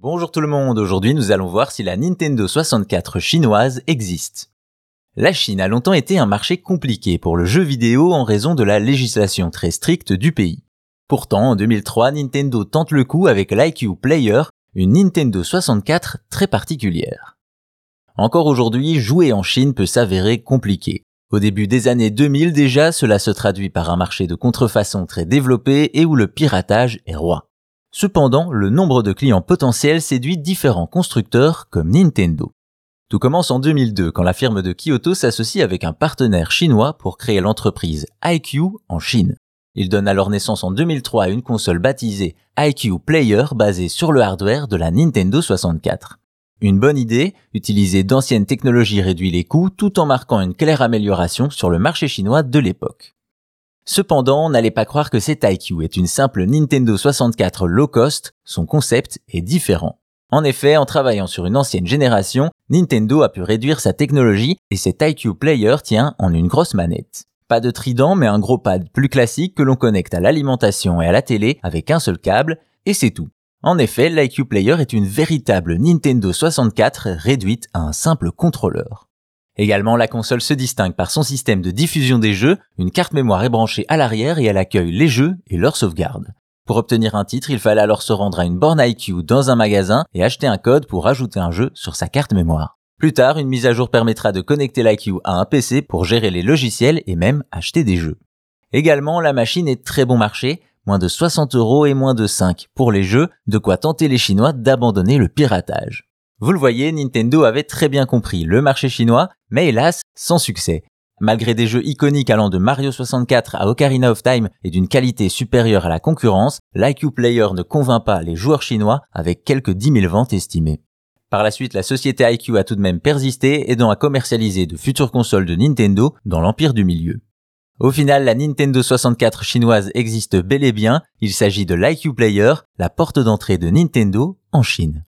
Bonjour tout le monde, aujourd'hui nous allons voir si la Nintendo 64 chinoise existe. La Chine a longtemps été un marché compliqué pour le jeu vidéo en raison de la législation très stricte du pays. Pourtant, en 2003, Nintendo tente le coup avec l'IQ Player, une Nintendo 64 très particulière. Encore aujourd'hui, jouer en Chine peut s'avérer compliqué. Au début des années 2000 déjà, cela se traduit par un marché de contrefaçon très développé et où le piratage est roi. Cependant, le nombre de clients potentiels séduit différents constructeurs comme Nintendo. Tout commence en 2002 quand la firme de Kyoto s'associe avec un partenaire chinois pour créer l'entreprise IQ en Chine. Il donne alors naissance en 2003 à une console baptisée IQ Player basée sur le hardware de la Nintendo 64. Une bonne idée, utiliser d'anciennes technologies réduit les coûts tout en marquant une claire amélioration sur le marché chinois de l'époque. Cependant, n'allez pas croire que cet IQ est une simple Nintendo 64 low cost, son concept est différent. En effet, en travaillant sur une ancienne génération, Nintendo a pu réduire sa technologie et cet IQ Player tient en une grosse manette. Pas de trident, mais un gros pad plus classique que l'on connecte à l'alimentation et à la télé avec un seul câble, et c'est tout. En effet, l'IQ Player est une véritable Nintendo 64 réduite à un simple contrôleur. Également, la console se distingue par son système de diffusion des jeux, une carte mémoire est branchée à l'arrière et elle accueille les jeux et leur sauvegarde. Pour obtenir un titre, il fallait alors se rendre à une borne IQ dans un magasin et acheter un code pour ajouter un jeu sur sa carte mémoire. Plus tard, une mise à jour permettra de connecter l'IQ à un PC pour gérer les logiciels et même acheter des jeux. Également, la machine est très bon marché, moins de 60 euros et moins de 5 pour les jeux, de quoi tenter les Chinois d'abandonner le piratage. Vous le voyez, Nintendo avait très bien compris le marché chinois, mais hélas, sans succès. Malgré des jeux iconiques allant de Mario 64 à Ocarina of Time et d'une qualité supérieure à la concurrence, l'IQ Player ne convainc pas les joueurs chinois avec quelques 10 000 ventes estimées. Par la suite, la société IQ a tout de même persisté, aidant à commercialiser de futures consoles de Nintendo dans l'empire du milieu. Au final, la Nintendo 64 chinoise existe bel et bien, il s'agit de l'IQ Player, la porte d'entrée de Nintendo en Chine.